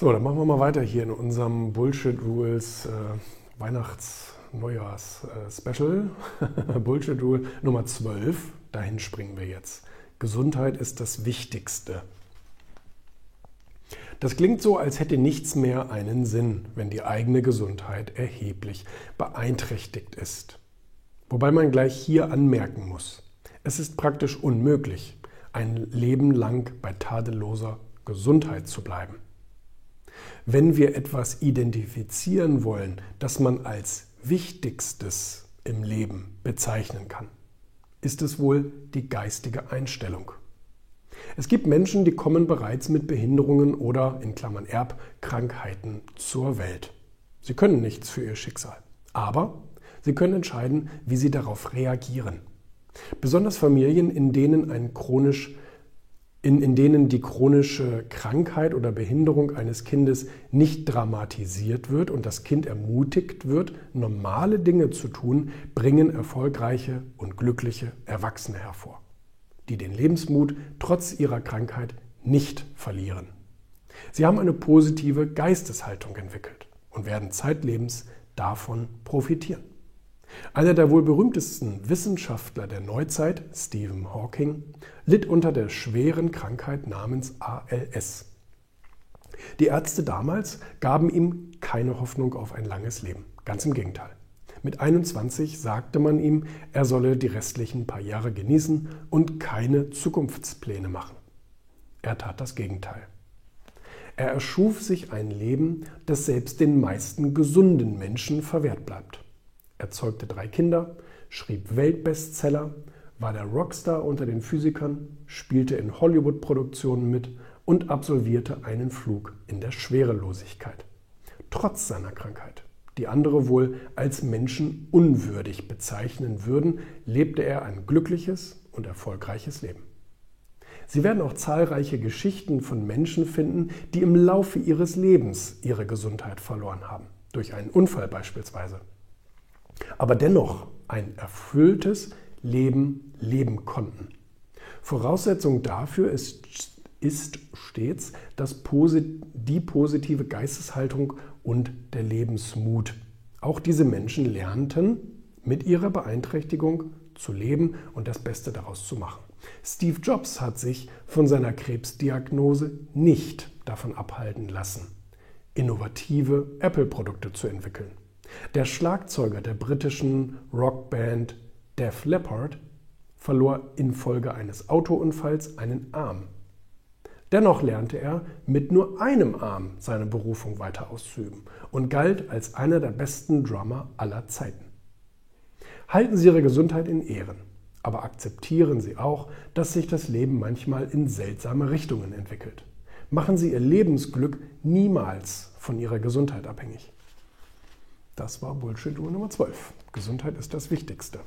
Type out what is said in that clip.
So, dann machen wir mal weiter hier in unserem Bullshit Rules äh, Weihnachts-Neujahrs-Special. Äh, Bullshit Rule Nummer 12. Dahin springen wir jetzt. Gesundheit ist das Wichtigste. Das klingt so, als hätte nichts mehr einen Sinn, wenn die eigene Gesundheit erheblich beeinträchtigt ist. Wobei man gleich hier anmerken muss, es ist praktisch unmöglich, ein Leben lang bei tadelloser Gesundheit zu bleiben. Wenn wir etwas identifizieren wollen, das man als Wichtigstes im Leben bezeichnen kann, ist es wohl die geistige Einstellung. Es gibt Menschen, die kommen bereits mit Behinderungen oder in Klammern Erbkrankheiten zur Welt. Sie können nichts für ihr Schicksal, aber sie können entscheiden, wie sie darauf reagieren. Besonders Familien, in denen ein chronisch in, in denen die chronische Krankheit oder Behinderung eines Kindes nicht dramatisiert wird und das Kind ermutigt wird, normale Dinge zu tun, bringen erfolgreiche und glückliche Erwachsene hervor, die den Lebensmut trotz ihrer Krankheit nicht verlieren. Sie haben eine positive Geisteshaltung entwickelt und werden zeitlebens davon profitieren. Einer der wohl berühmtesten Wissenschaftler der Neuzeit, Stephen Hawking, litt unter der schweren Krankheit namens ALS. Die Ärzte damals gaben ihm keine Hoffnung auf ein langes Leben. Ganz im Gegenteil. Mit 21 sagte man ihm, er solle die restlichen paar Jahre genießen und keine Zukunftspläne machen. Er tat das Gegenteil. Er erschuf sich ein Leben, das selbst den meisten gesunden Menschen verwehrt bleibt. Er zeugte drei Kinder, schrieb Weltbestseller, war der Rockstar unter den Physikern, spielte in Hollywood-Produktionen mit und absolvierte einen Flug in der Schwerelosigkeit. Trotz seiner Krankheit, die andere wohl als menschenunwürdig bezeichnen würden, lebte er ein glückliches und erfolgreiches Leben. Sie werden auch zahlreiche Geschichten von Menschen finden, die im Laufe ihres Lebens ihre Gesundheit verloren haben, durch einen Unfall beispielsweise aber dennoch ein erfülltes Leben leben konnten. Voraussetzung dafür ist, ist stets das, die positive Geisteshaltung und der Lebensmut. Auch diese Menschen lernten mit ihrer Beeinträchtigung zu leben und das Beste daraus zu machen. Steve Jobs hat sich von seiner Krebsdiagnose nicht davon abhalten lassen, innovative Apple-Produkte zu entwickeln. Der Schlagzeuger der britischen Rockband Def Leppard verlor infolge eines Autounfalls einen Arm. Dennoch lernte er mit nur einem Arm seine Berufung weiter auszuüben und galt als einer der besten Drummer aller Zeiten. Halten Sie Ihre Gesundheit in Ehren, aber akzeptieren Sie auch, dass sich das Leben manchmal in seltsame Richtungen entwickelt. Machen Sie Ihr Lebensglück niemals von Ihrer Gesundheit abhängig. Das war Bullshit-Uhr Nummer 12. Gesundheit ist das Wichtigste.